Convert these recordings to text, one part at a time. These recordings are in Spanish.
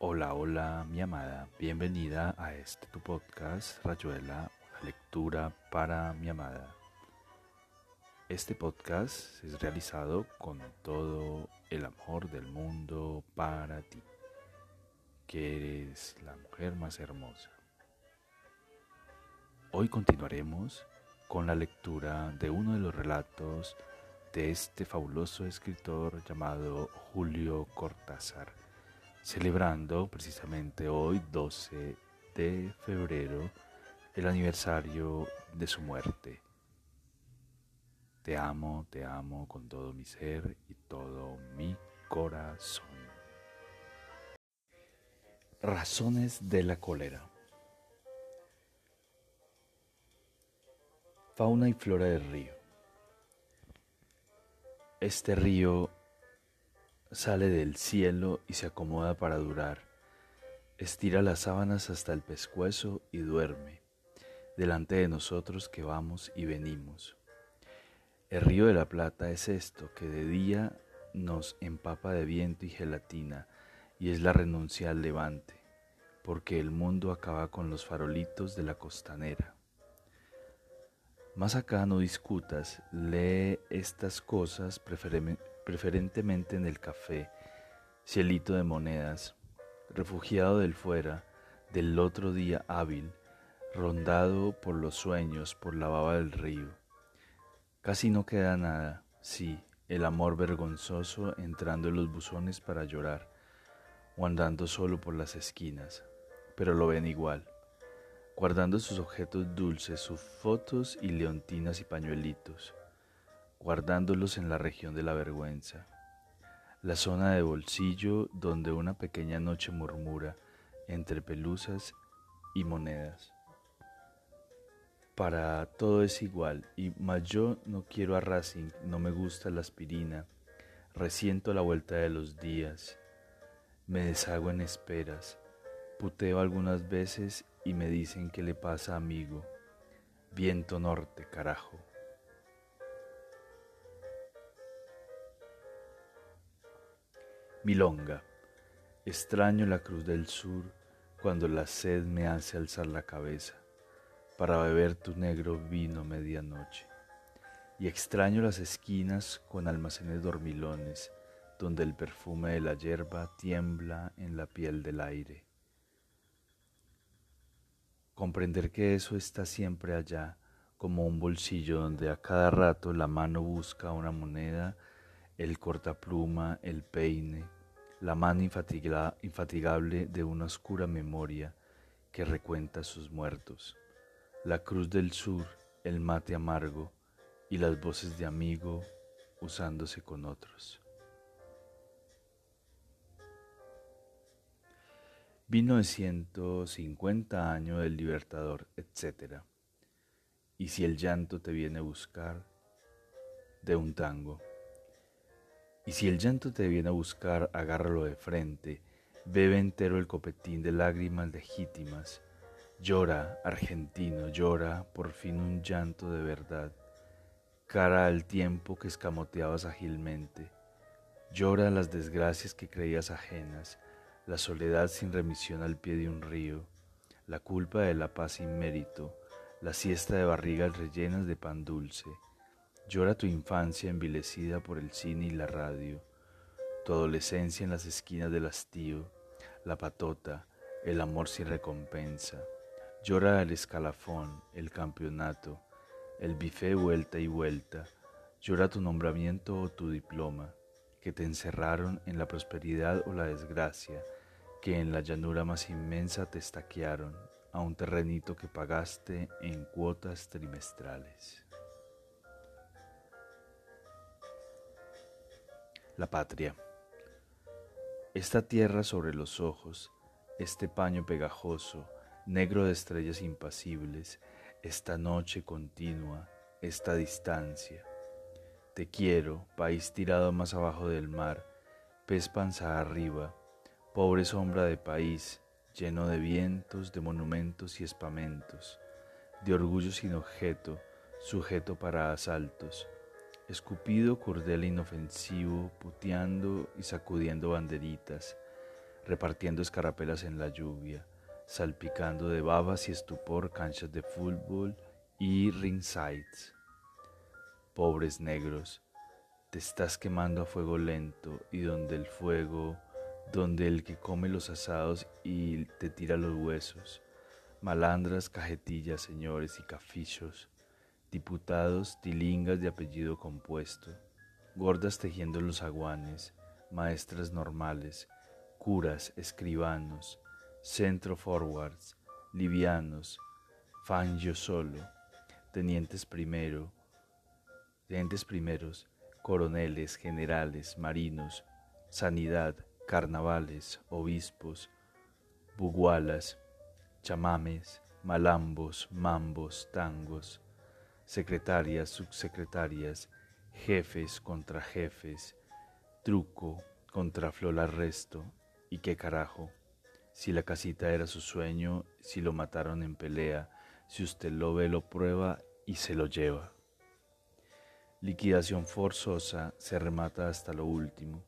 Hola, hola, mi amada. Bienvenida a este tu podcast, Rayuela, una lectura para mi amada. Este podcast es realizado con todo el amor del mundo para ti, que eres la mujer más hermosa. Hoy continuaremos con la lectura de uno de los relatos de este fabuloso escritor llamado Julio Cortázar, celebrando precisamente hoy, 12 de febrero, el aniversario de su muerte. Te amo, te amo con todo mi ser y todo mi corazón. Razones de la cólera. Fauna y flora del río. Este río sale del cielo y se acomoda para durar. Estira las sábanas hasta el pescuezo y duerme, delante de nosotros que vamos y venimos. El río de la Plata es esto, que de día nos empapa de viento y gelatina, y es la renuncia al levante, porque el mundo acaba con los farolitos de la costanera. Más acá no discutas, lee estas cosas preferentemente en el café, cielito de monedas, refugiado del fuera, del otro día hábil, rondado por los sueños, por la baba del río. Casi no queda nada, sí, el amor vergonzoso entrando en los buzones para llorar, o andando solo por las esquinas, pero lo ven igual guardando sus objetos dulces, sus fotos y leontinas y pañuelitos, guardándolos en la región de la vergüenza, la zona de bolsillo donde una pequeña noche murmura entre pelusas y monedas. Para todo es igual, y más yo no quiero a Racing, no me gusta la aspirina, resiento la vuelta de los días, me deshago en esperas, puteo algunas veces y me dicen que le pasa amigo. Viento norte, carajo. Milonga. Extraño la cruz del sur cuando la sed me hace alzar la cabeza para beber tu negro vino medianoche. Y extraño las esquinas con almacenes dormilones donde el perfume de la hierba tiembla en la piel del aire Comprender que eso está siempre allá, como un bolsillo donde a cada rato la mano busca una moneda, el cortapluma, el peine, la mano infatigable de una oscura memoria que recuenta sus muertos, la cruz del sur, el mate amargo y las voces de amigo usándose con otros. 1950 años del Libertador, etc. Y si el llanto te viene a buscar, de un tango. Y si el llanto te viene a buscar, agárralo de frente, bebe entero el copetín de lágrimas legítimas. Llora, argentino, llora por fin un llanto de verdad, cara al tiempo que escamoteabas ágilmente. Llora las desgracias que creías ajenas, la soledad sin remisión al pie de un río, la culpa de la paz sin mérito, la siesta de barrigas rellenas de pan dulce. Llora tu infancia envilecida por el cine y la radio, tu adolescencia en las esquinas del hastío, la patota, el amor sin recompensa. Llora el escalafón, el campeonato, el bife vuelta y vuelta. Llora tu nombramiento o tu diploma, que te encerraron en la prosperidad o la desgracia, que en la llanura más inmensa te estaquearon a un terrenito que pagaste en cuotas trimestrales. La patria. Esta tierra sobre los ojos, este paño pegajoso, negro de estrellas impasibles, esta noche continua, esta distancia. Te quiero, país tirado más abajo del mar, pez panza arriba, pobre sombra de país, lleno de vientos, de monumentos y espamentos, de orgullo sin objeto, sujeto para asaltos, escupido cordel inofensivo, puteando y sacudiendo banderitas, repartiendo escarapelas en la lluvia, salpicando de babas y estupor canchas de fútbol y ringsides. Pobres negros, te estás quemando a fuego lento y donde el fuego, donde el que come los asados y te tira los huesos, malandras, cajetillas, señores y cafichos, diputados, tilingas de apellido compuesto, gordas tejiendo los aguanes, maestras normales, curas, escribanos, centro forwards, livianos, fangio solo, tenientes primero, tenientes primeros, coroneles, generales, marinos, sanidad, carnavales, obispos, bugualas, chamames, malambos, mambos, tangos, secretarias, subsecretarias, jefes contra jefes, truco contra flor arresto, y qué carajo, si la casita era su sueño, si lo mataron en pelea, si usted lo ve, lo prueba y se lo lleva. Liquidación forzosa se remata hasta lo último.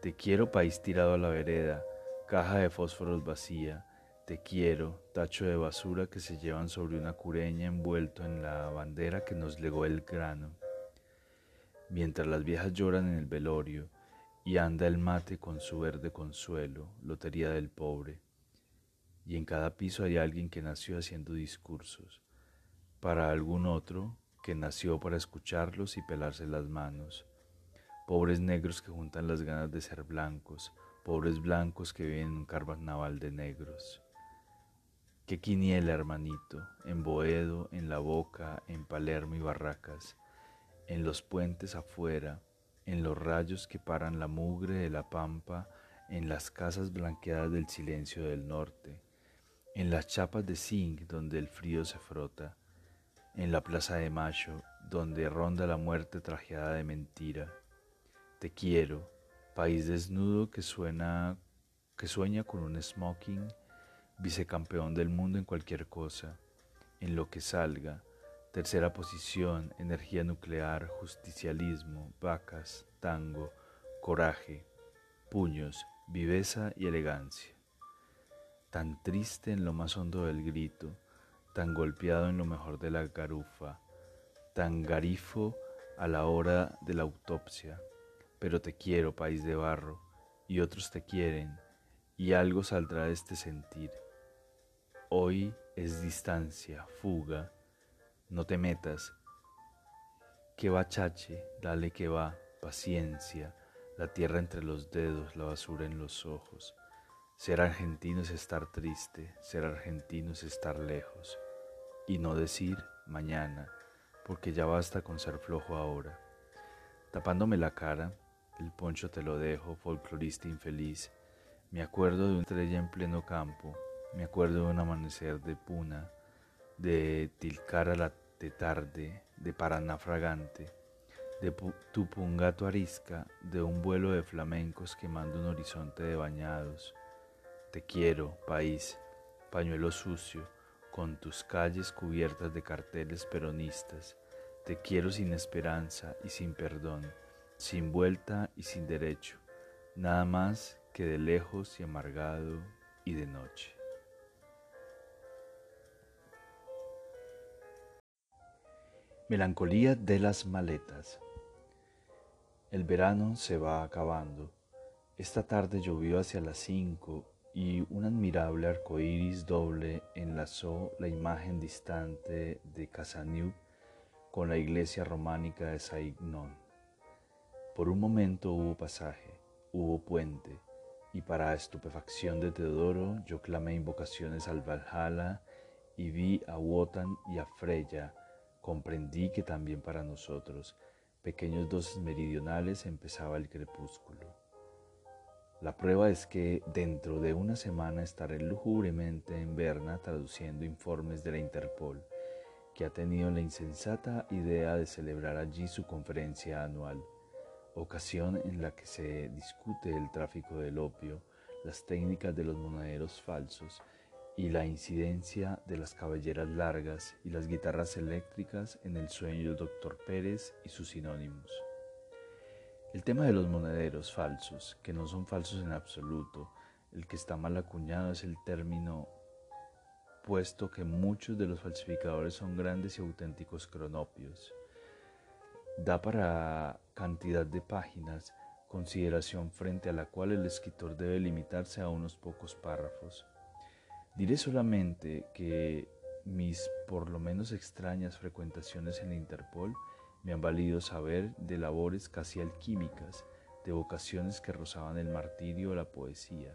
Te quiero país tirado a la vereda, caja de fósforos vacía, te quiero, tacho de basura que se llevan sobre una cureña envuelto en la bandera que nos legó el grano. Mientras las viejas lloran en el velorio y anda el mate con su verde consuelo, lotería del pobre. Y en cada piso hay alguien que nació haciendo discursos, para algún otro que nació para escucharlos y pelarse las manos. Pobres negros que juntan las ganas de ser blancos, pobres blancos que viven en un carnaval de negros. Qué quiniela, hermanito, en Boedo, en La Boca, en Palermo y Barracas, en los puentes afuera, en los rayos que paran la mugre de la pampa, en las casas blanqueadas del silencio del norte, en las chapas de zinc donde el frío se frota, en la plaza de Mayo donde ronda la muerte trajeada de mentira. Te quiero, país desnudo que suena que sueña con un smoking vicecampeón del mundo en cualquier cosa, en lo que salga, tercera posición, energía nuclear, justicialismo, vacas, tango, coraje, puños, viveza y elegancia. Tan triste en lo más hondo del grito, tan golpeado en lo mejor de la garufa, tan garifo a la hora de la autopsia. Pero te quiero, país de barro, y otros te quieren, y algo saldrá de este sentir. Hoy es distancia, fuga, no te metas. Que va chache, dale que va, paciencia, la tierra entre los dedos, la basura en los ojos. Ser argentino es estar triste, ser argentino es estar lejos. Y no decir mañana, porque ya basta con ser flojo ahora. Tapándome la cara, el poncho te lo dejo, folclorista infeliz. Me acuerdo de una estrella en pleno campo, me acuerdo de un amanecer de Puna, de Tilcara la de tarde, de Paraná fragante, de Tupungato arisca, de un vuelo de flamencos quemando un horizonte de bañados. Te quiero, país, pañuelo sucio, con tus calles cubiertas de carteles peronistas. Te quiero sin esperanza y sin perdón, sin vuelta y sin derecho, nada más que de lejos y amargado y de noche. Melancolía de las maletas. El verano se va acabando. Esta tarde llovió hacia las cinco y un admirable arco iris doble enlazó la imagen distante de Casaniu con la iglesia románica de Saignon. Por un momento hubo pasaje, hubo puente, y para estupefacción de Teodoro yo clamé invocaciones al Valhalla y vi a Wotan y a Freya comprendí que también para nosotros, pequeños dosis meridionales, empezaba el crepúsculo. La prueba es que dentro de una semana estaré lúgubremente en Berna traduciendo informes de la Interpol, que ha tenido la insensata idea de celebrar allí su conferencia anual, ocasión en la que se discute el tráfico del opio, las técnicas de los monederos falsos y la incidencia de las cabelleras largas y las guitarras eléctricas en el sueño del doctor Pérez y sus sinónimos. El tema de los monederos falsos, que no son falsos en absoluto, el que está mal acuñado es el término puesto que muchos de los falsificadores son grandes y auténticos cronopios. Da para cantidad de páginas consideración frente a la cual el escritor debe limitarse a unos pocos párrafos. Diré solamente que mis por lo menos extrañas frecuentaciones en la Interpol me han valido saber de labores casi alquímicas, de vocaciones que rozaban el martirio o la poesía,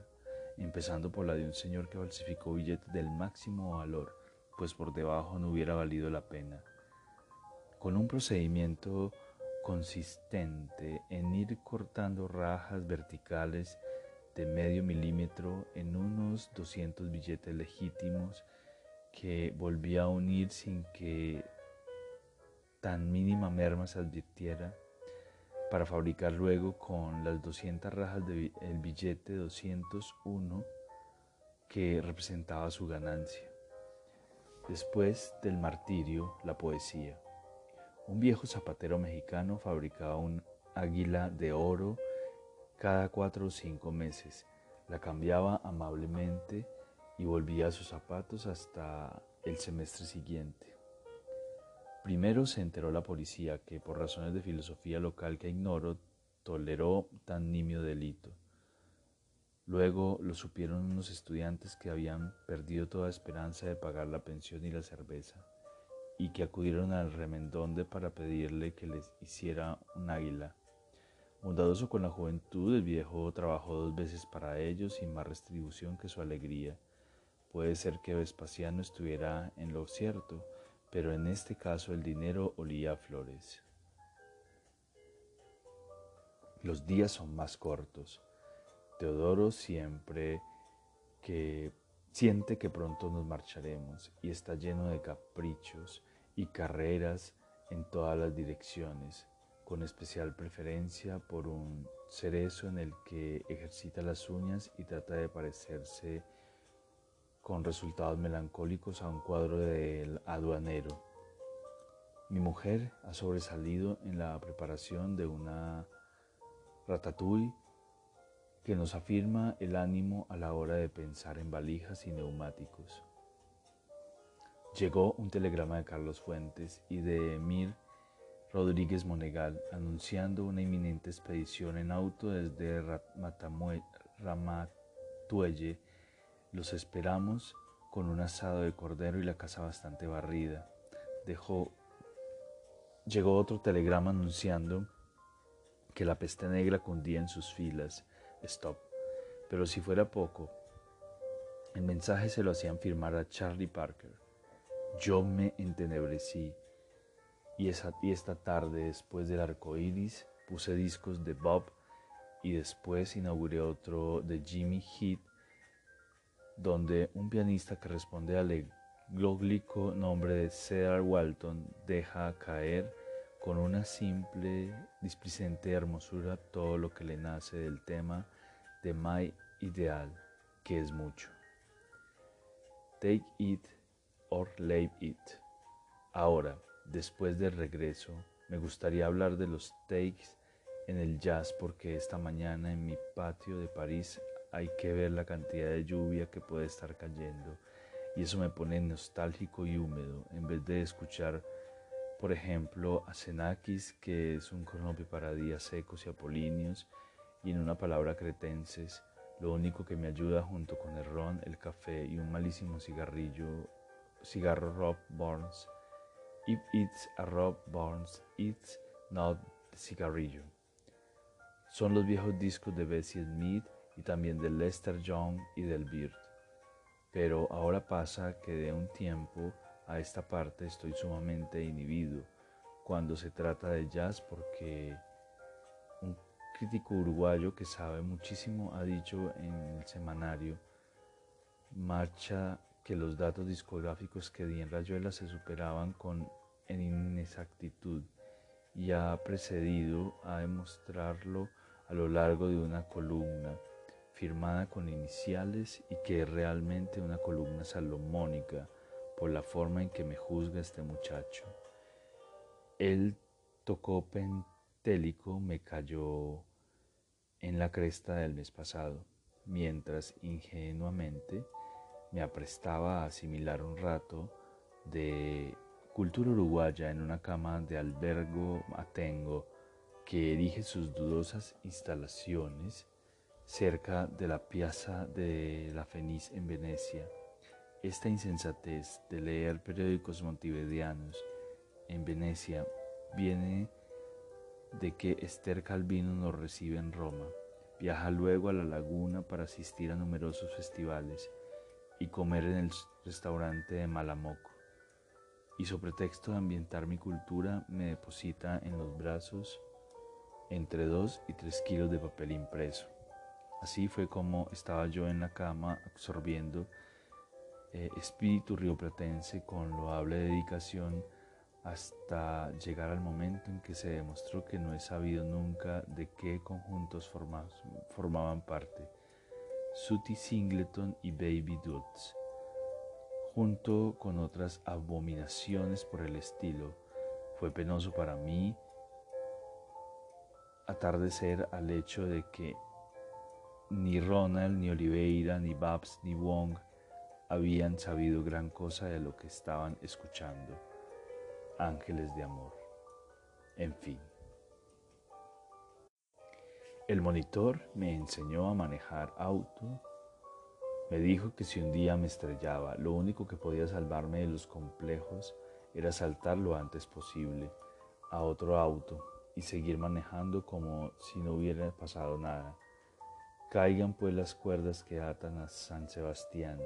empezando por la de un señor que falsificó billetes del máximo valor, pues por debajo no hubiera valido la pena. Con un procedimiento consistente en ir cortando rajas verticales de medio milímetro en unos 200 billetes legítimos que volvía a unir sin que tan mínima merma se advirtiera para fabricar luego con las 200 rajas del billete 201 que representaba su ganancia. Después del martirio, la poesía. Un viejo zapatero mexicano fabricaba un águila de oro cada cuatro o cinco meses, la cambiaba amablemente y volvía a sus zapatos hasta el semestre siguiente. Primero se enteró la policía que, por razones de filosofía local que ignoro, toleró tan nimio delito. Luego lo supieron unos estudiantes que habían perdido toda esperanza de pagar la pensión y la cerveza, y que acudieron al remendonde para pedirle que les hiciera un águila. Bondadoso con la juventud, el viejo trabajó dos veces para ellos sin más retribución que su alegría. Puede ser que Vespasiano estuviera en lo cierto, pero en este caso el dinero olía a flores. Los días son más cortos. Teodoro siempre que siente que pronto nos marcharemos y está lleno de caprichos y carreras en todas las direcciones, con especial preferencia por un cerezo en el que ejercita las uñas y trata de parecerse con resultados melancólicos a un cuadro del aduanero. Mi mujer ha sobresalido en la preparación de una ratatouille que nos afirma el ánimo a la hora de pensar en valijas y neumáticos. Llegó un telegrama de Carlos Fuentes y de Emir Rodríguez Monegal anunciando una inminente expedición en auto desde Ramatuelle los esperamos con un asado de cordero y la casa bastante barrida. Dejó, llegó otro telegrama anunciando que la peste negra cundía en sus filas. Stop. Pero si fuera poco, el mensaje se lo hacían firmar a Charlie Parker. Yo me entenebrecí y, esta tarde, después del arco iris, puse discos de Bob y después inauguré otro de Jimmy Heath donde un pianista que responde al glóglico nombre de Cedar Walton deja caer con una simple, displicente hermosura todo lo que le nace del tema de My Ideal, que es mucho. Take it or leave it. Ahora, después del regreso, me gustaría hablar de los takes en el jazz porque esta mañana en mi patio de París hay que ver la cantidad de lluvia que puede estar cayendo y eso me pone nostálgico y húmedo en vez de escuchar por ejemplo a Xenakis que es un cronopio para días secos y apolíneos y en una palabra cretenses lo único que me ayuda junto con el ron, el café y un malísimo cigarrillo, cigarro Rob Burns. If it's a Rob Burns, it's not the cigarrillo. Son los viejos discos de Bessie Smith y también del Lester Young y del Beard. Pero ahora pasa que de un tiempo a esta parte estoy sumamente inhibido cuando se trata de jazz porque un crítico uruguayo que sabe muchísimo ha dicho en el semanario Marcha que los datos discográficos que di en Rayuela se superaban con inexactitud y ha precedido a demostrarlo a lo largo de una columna firmada con iniciales y que es realmente una columna salomónica por la forma en que me juzga este muchacho. Él tocó pentélico, me cayó en la cresta del mes pasado. mientras ingenuamente me aprestaba a asimilar un rato de cultura uruguaya en una cama de albergo atengo que erige sus dudosas instalaciones cerca de la piazza de la Fenice en Venecia. Esta insensatez de leer periódicos montevideanos en Venecia viene de que Esther Calvino nos recibe en Roma. Viaja luego a la laguna para asistir a numerosos festivales y comer en el restaurante de Malamoco. Y sobre pretexto de ambientar mi cultura me deposita en los brazos entre dos y tres kilos de papel impreso. Así fue como estaba yo en la cama absorbiendo eh, espíritu rioplatense con loable dedicación hasta llegar al momento en que se demostró que no he sabido nunca de qué conjuntos formaban parte. Sooty Singleton y Baby Dutz, junto con otras abominaciones por el estilo. Fue penoso para mí atardecer al hecho de que ni Ronald, ni Oliveira, ni Babs, ni Wong habían sabido gran cosa de lo que estaban escuchando ángeles de amor. En fin. El monitor me enseñó a manejar auto. Me dijo que si un día me estrellaba, lo único que podía salvarme de los complejos era saltar lo antes posible a otro auto y seguir manejando como si no hubiera pasado nada. Caigan pues las cuerdas que atan a San Sebastián,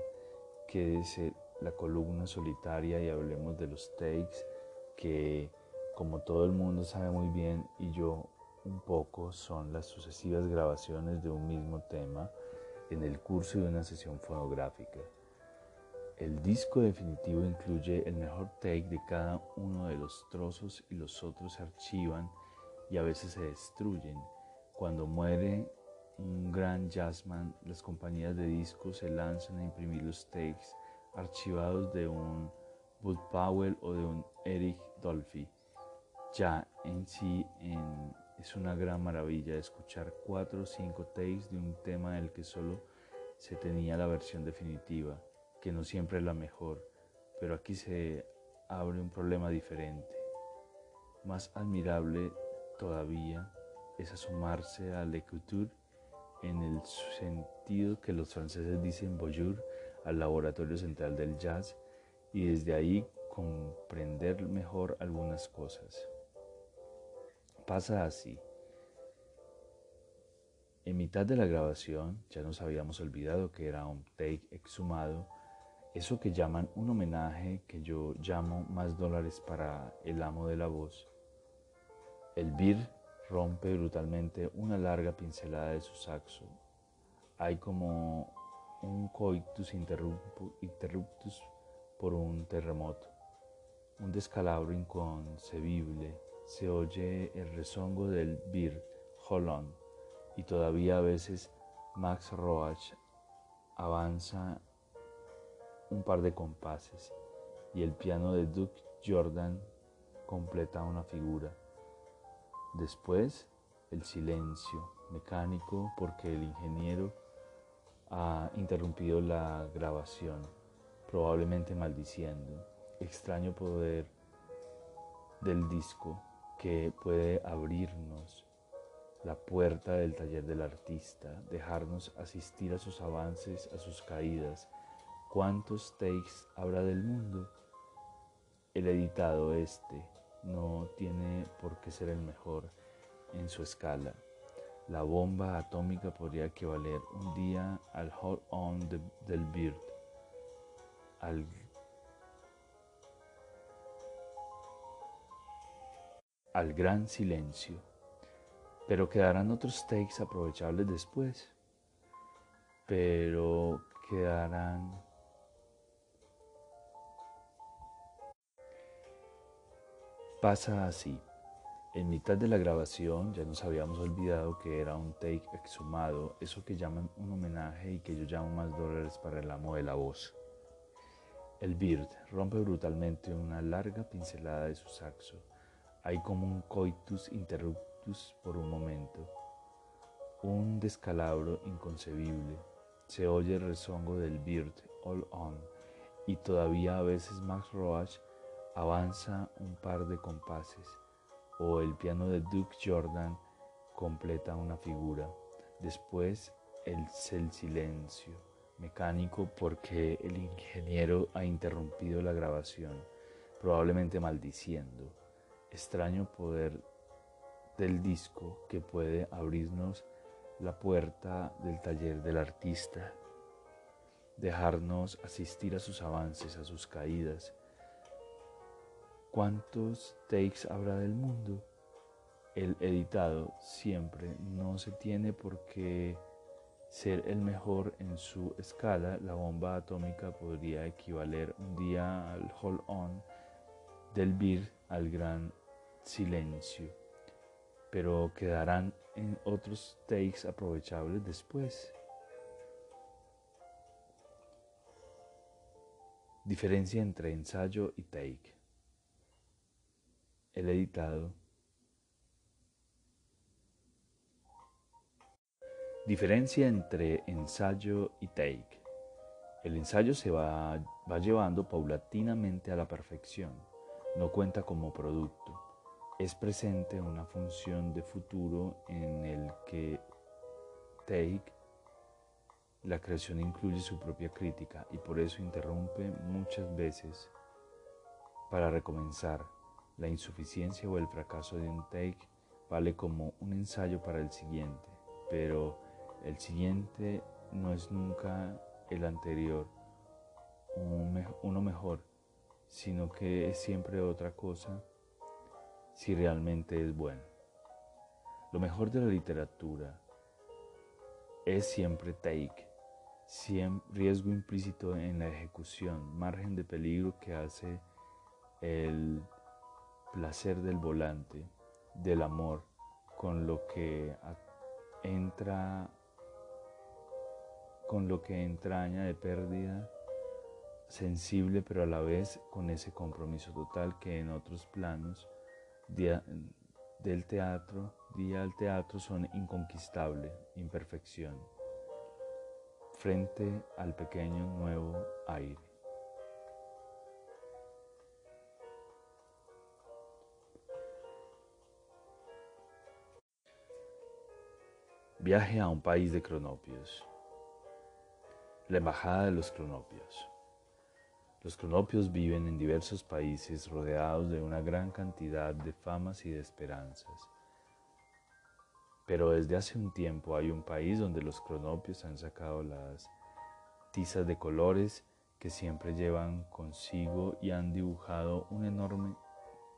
quédese la columna solitaria y hablemos de los takes que como todo el mundo sabe muy bien y yo un poco son las sucesivas grabaciones de un mismo tema en el curso de una sesión fonográfica. El disco definitivo incluye el mejor take de cada uno de los trozos y los otros se archivan y a veces se destruyen. Cuando muere un gran jazzman, las compañías de discos se lanzan a imprimir los takes archivados de un Bud Powell o de un Eric Dolphy. Ya en sí es una gran maravilla escuchar cuatro o cinco takes de un tema del que solo se tenía la versión definitiva, que no siempre es la mejor, pero aquí se abre un problema diferente. Más admirable todavía es asomarse a l'écriture en el sentido que los franceses dicen bonjour al laboratorio central del jazz y desde ahí comprender mejor algunas cosas. Pasa así. En mitad de la grabación ya nos habíamos olvidado que era un take exhumado, eso que llaman un homenaje que yo llamo más dólares para el amo de la voz. El bir rompe brutalmente una larga pincelada de su saxo. Hay como un coitus interruptus por un terremoto, un descalabro inconcebible. Se oye el rezongo del Bir Holland y todavía a veces Max Roach avanza un par de compases y el piano de Duke Jordan completa una figura. Después el silencio mecánico porque el ingeniero ha interrumpido la grabación probablemente maldiciendo. Extraño poder del disco que puede abrirnos la puerta del taller del artista, dejarnos asistir a sus avances, a sus caídas. ¿Cuántos takes habrá del mundo? El editado este no tiene por qué ser el mejor en su escala. La bomba atómica podría equivaler un día al Hold On del Bird al, al gran silencio, pero quedarán otros takes aprovechables después, pero quedarán... Pasa así. En mitad de la grabación ya nos habíamos olvidado que era un take exhumado, eso que llaman un homenaje y que yo llamo más dólares para el amo de la voz. El Bird rompe brutalmente una larga pincelada de su saxo. Hay como un coitus interruptus por un momento, un descalabro inconcebible. se oye el rezongo del Bird All On y todavía a veces Max Roach avanza un par de compases o el piano de Duke Jordan completa una figura. Después el, el silencio mecánico porque el ingeniero ha interrumpido la grabación, probablemente maldiciendo. Extraño poder del disco que puede abrirnos la puerta del taller del artista, dejarnos asistir a sus avances, a sus caídas. ¿Cuántos takes habrá del mundo? El editado siempre no se tiene por qué ser el mejor en su escala. La bomba atómica podría equivaler un día al hold on del beer al gran silencio, pero quedarán en otros takes aprovechables después. Diferencia entre ensayo y take. El editado. Diferencia entre ensayo y take. El ensayo se va, va llevando paulatinamente a la perfección, no cuenta como producto es presente una función de futuro en el que Take, la creación incluye su propia crítica y por eso interrumpe muchas veces para recomenzar. La insuficiencia o el fracaso de un take vale como un ensayo para el siguiente, pero el siguiente no es nunca el anterior, uno mejor, sino que es siempre otra cosa si realmente es bueno. Lo mejor de la literatura es siempre take, siempre riesgo implícito en la ejecución, margen de peligro que hace el placer del volante, del amor, con lo que entra, con lo que entraña de pérdida sensible, pero a la vez con ese compromiso total que en otros planos día del teatro, día al teatro son inconquistable, imperfección, frente al pequeño nuevo aire. Viaje a un país de cronopios. La embajada de los cronopios. Los cronopios viven en diversos países rodeados de una gran cantidad de famas y de esperanzas. Pero desde hace un tiempo hay un país donde los cronopios han sacado las tizas de colores que siempre llevan consigo y han dibujado un enorme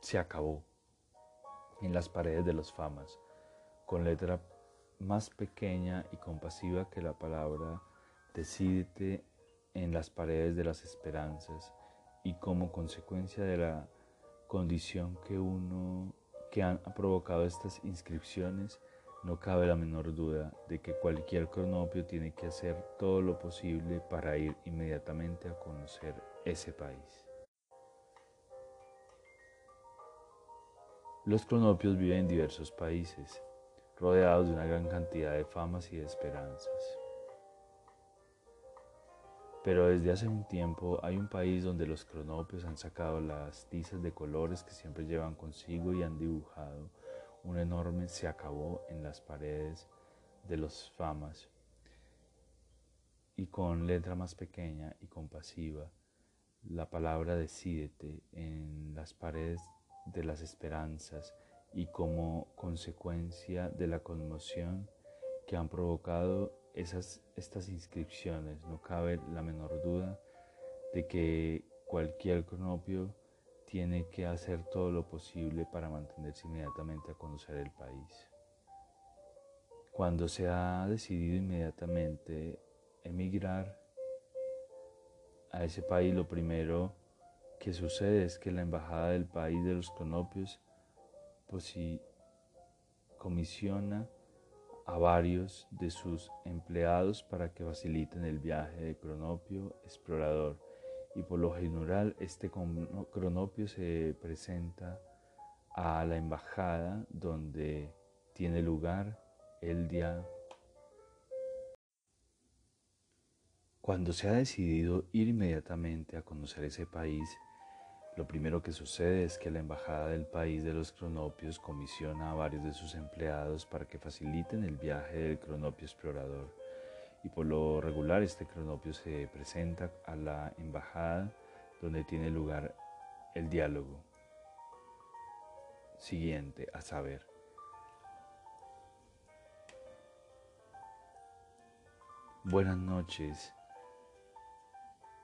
se acabó en las paredes de los famas, con letra más pequeña y compasiva que la palabra decídete en las paredes de las esperanzas y como consecuencia de la condición que uno que han provocado estas inscripciones, no cabe la menor duda de que cualquier cronopio tiene que hacer todo lo posible para ir inmediatamente a conocer ese país. Los cronopios viven en diversos países, rodeados de una gran cantidad de famas y de esperanzas. Pero desde hace un tiempo hay un país donde los cronopios han sacado las tizas de colores que siempre llevan consigo y han dibujado un enorme se acabó en las paredes de los famas. Y con letra más pequeña y compasiva la palabra decídete en las paredes de las esperanzas y como consecuencia de la conmoción que han provocado esas, estas inscripciones. No cabe la menor duda de que cualquier cronopio tiene que hacer todo lo posible para mantenerse inmediatamente a conocer el país. Cuando se ha decidido inmediatamente emigrar a ese país, lo primero que sucede es que la embajada del país de los cronopios pues, comisiona a varios de sus empleados para que faciliten el viaje de cronopio explorador. Y por lo general este cronopio se presenta a la embajada donde tiene lugar el día. Cuando se ha decidido ir inmediatamente a conocer ese país, lo primero que sucede es que la embajada del país de los cronopios comisiona a varios de sus empleados para que faciliten el viaje del cronopio explorador. Y por lo regular este cronopio se presenta a la embajada donde tiene lugar el diálogo siguiente, a saber, Buenas noches.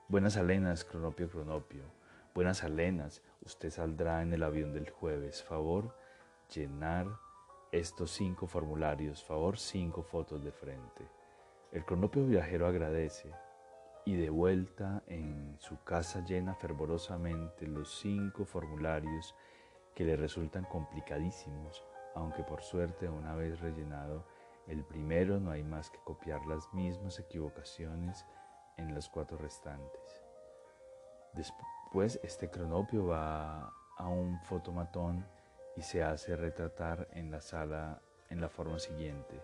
Buenas alenas, cronopio, cronopio. Buenas alenas. Usted saldrá en el avión del jueves. Favor, llenar estos cinco formularios. Favor, cinco fotos de frente. El cronopio viajero agradece y de vuelta en su casa llena fervorosamente los cinco formularios que le resultan complicadísimos, aunque por suerte una vez rellenado el primero no hay más que copiar las mismas equivocaciones en los cuatro restantes. Después este cronopio va a un fotomatón y se hace retratar en la sala en la forma siguiente.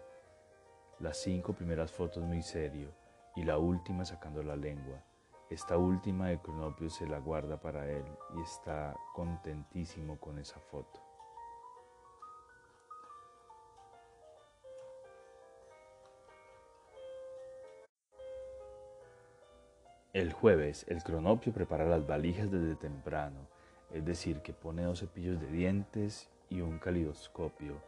Las cinco primeras fotos muy serio y la última sacando la lengua. Esta última el cronopio se la guarda para él y está contentísimo con esa foto. El jueves, el cronopio prepara las valijas desde temprano, es decir, que pone dos cepillos de dientes y un calidoscopio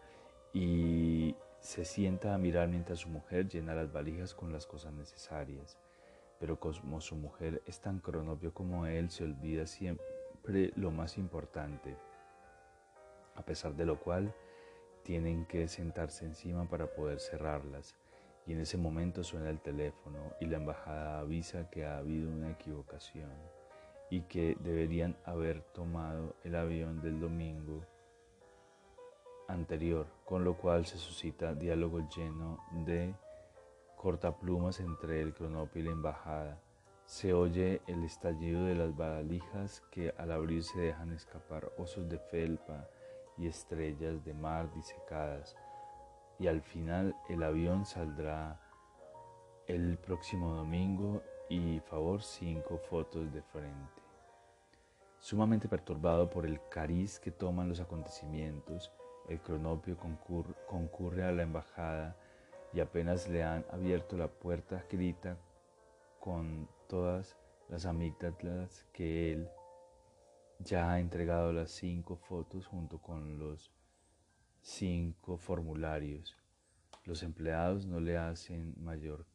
y se sienta a mirar mientras su mujer llena las valijas con las cosas necesarias. Pero como su mujer es tan cronopio como él, se olvida siempre lo más importante, a pesar de lo cual tienen que sentarse encima para poder cerrarlas y en ese momento suena el teléfono y la embajada avisa que ha habido una equivocación y que deberían haber tomado el avión del domingo anterior, con lo cual se suscita diálogo lleno de cortaplumas entre el cronopio y la embajada. Se oye el estallido de las valijas que al abrir se dejan escapar osos de felpa y estrellas de mar disecadas y al final el avión saldrá el próximo domingo y favor cinco fotos de frente. Sumamente perturbado por el cariz que toman los acontecimientos, el cronopio concurre, a la embajada y apenas le han abierto la puerta grita con todas las amígdalas que él ya ha entregado las cinco fotos junto con los cinco formularios. Los empleados no le hacen mayor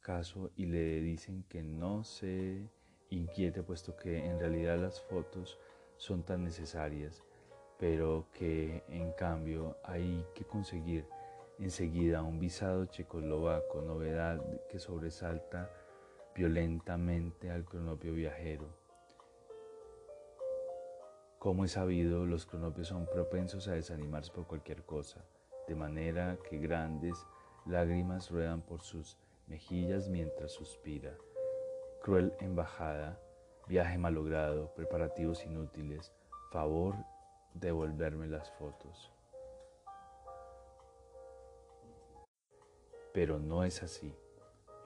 caso y le dicen que no se inquiete puesto que en realidad las fotos son tan necesarias, pero que en cambio hay que conseguir enseguida un visado checoslovaco, novedad que sobresalta violentamente al cronopio viajero. Como es sabido, los cronopios son propensos a desanimarse por cualquier cosa, de manera que grandes lágrimas ruedan por sus mejillas mientras suspira. Cruel embajada, viaje malogrado, preparativos inútiles, favor devolverme las fotos. Pero no es así.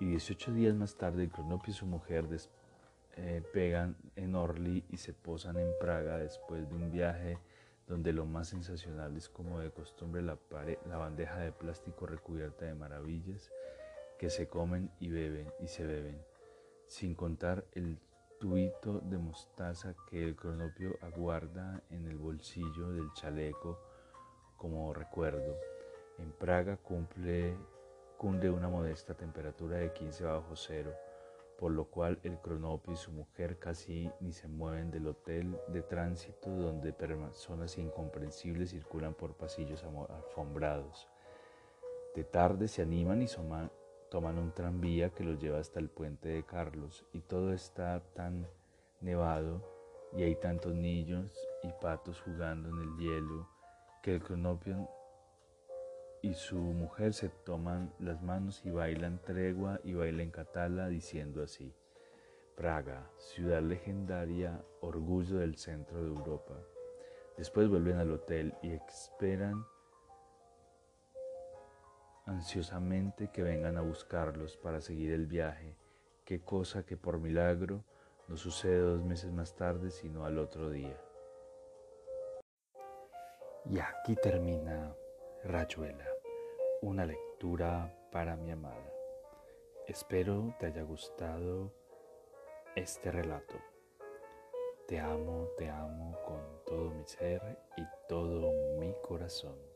Y 18 días más tarde, el cronopio y su mujer, eh, pegan en Orly y se posan en Praga después de un viaje donde lo más sensacional es como de costumbre la, bandeja de plástico recubierta de maravillas que se comen y beben y se beben, sin contar el tubito de mostaza que el cronopio aguarda en el bolsillo del chaleco como recuerdo. En Praga cumple, cunde una modesta temperatura de 15 bajo cero por lo cual el cronopio y su mujer casi ni se mueven del hotel de tránsito donde personas incomprensibles circulan por pasillos alfombrados. De tarde se animan y toman un tranvía que los lleva hasta el puente de Carlos y todo está tan nevado y hay tantos niños y patos jugando en el hielo que el cronopio y su mujer se toman las manos y bailan tregua y bailan catala diciendo así, Praga, ciudad legendaria, orgullo del centro de Europa. Después vuelven al hotel y esperan ansiosamente que vengan a buscarlos para seguir el viaje qué cosa que por milagro no sucede dos meses más tarde, sino al otro día. Y aquí termina Rayuela, una lectura para mi amada. Espero te haya gustado este relato. Te amo, te amo con todo mi ser y todo mi corazón.